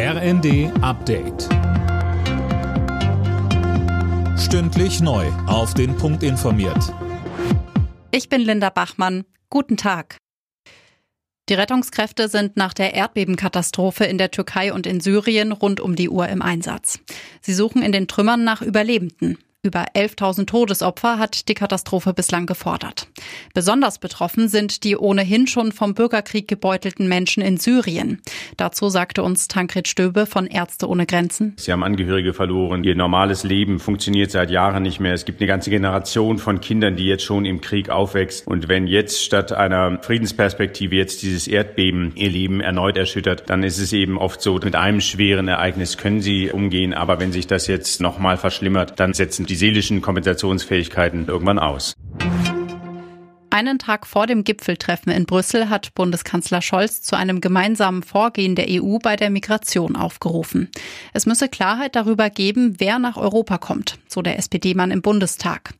RND Update. Stündlich neu. Auf den Punkt informiert. Ich bin Linda Bachmann. Guten Tag. Die Rettungskräfte sind nach der Erdbebenkatastrophe in der Türkei und in Syrien rund um die Uhr im Einsatz. Sie suchen in den Trümmern nach Überlebenden. Über 11.000 Todesopfer hat die Katastrophe bislang gefordert. Besonders betroffen sind die ohnehin schon vom Bürgerkrieg gebeutelten Menschen in Syrien. Dazu sagte uns Tankred Stöbe von Ärzte ohne Grenzen. Sie haben Angehörige verloren. Ihr normales Leben funktioniert seit Jahren nicht mehr. Es gibt eine ganze Generation von Kindern, die jetzt schon im Krieg aufwächst. Und wenn jetzt statt einer Friedensperspektive jetzt dieses Erdbeben ihr Leben erneut erschüttert, dann ist es eben oft so, mit einem schweren Ereignis können sie umgehen. Aber wenn sich das jetzt nochmal verschlimmert, dann setzen die seelischen Kompensationsfähigkeiten irgendwann aus. Einen Tag vor dem Gipfeltreffen in Brüssel hat Bundeskanzler Scholz zu einem gemeinsamen Vorgehen der EU bei der Migration aufgerufen. Es müsse Klarheit darüber geben, wer nach Europa kommt, so der SPD-Mann im Bundestag.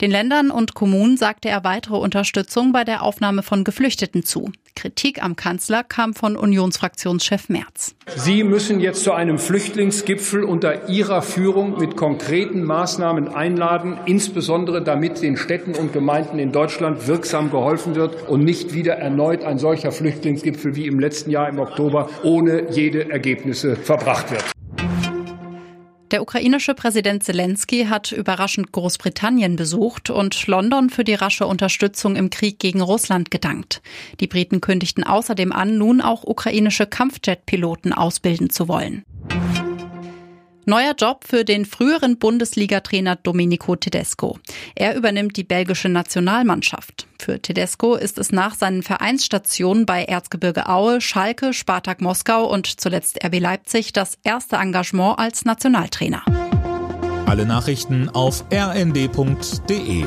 Den Ländern und Kommunen sagte er weitere Unterstützung bei der Aufnahme von Geflüchteten zu. Kritik am Kanzler kam von Unionsfraktionschef Merz. Sie müssen jetzt zu einem Flüchtlingsgipfel unter Ihrer Führung mit konkreten Maßnahmen einladen, insbesondere damit den Städten und Gemeinden in Deutschland wirksam geholfen wird und nicht wieder erneut ein solcher Flüchtlingsgipfel wie im letzten Jahr im Oktober ohne jede Ergebnisse verbracht wird. Der ukrainische Präsident Zelensky hat überraschend Großbritannien besucht und London für die rasche Unterstützung im Krieg gegen Russland gedankt. Die Briten kündigten außerdem an, nun auch ukrainische Kampfjet-Piloten ausbilden zu wollen. Neuer Job für den früheren Bundesliga-Trainer Domenico Tedesco. Er übernimmt die belgische Nationalmannschaft. Für Tedesco ist es nach seinen Vereinsstationen bei Erzgebirge Aue, Schalke, Spartak Moskau und zuletzt RB Leipzig das erste Engagement als Nationaltrainer. Alle Nachrichten auf rnd.de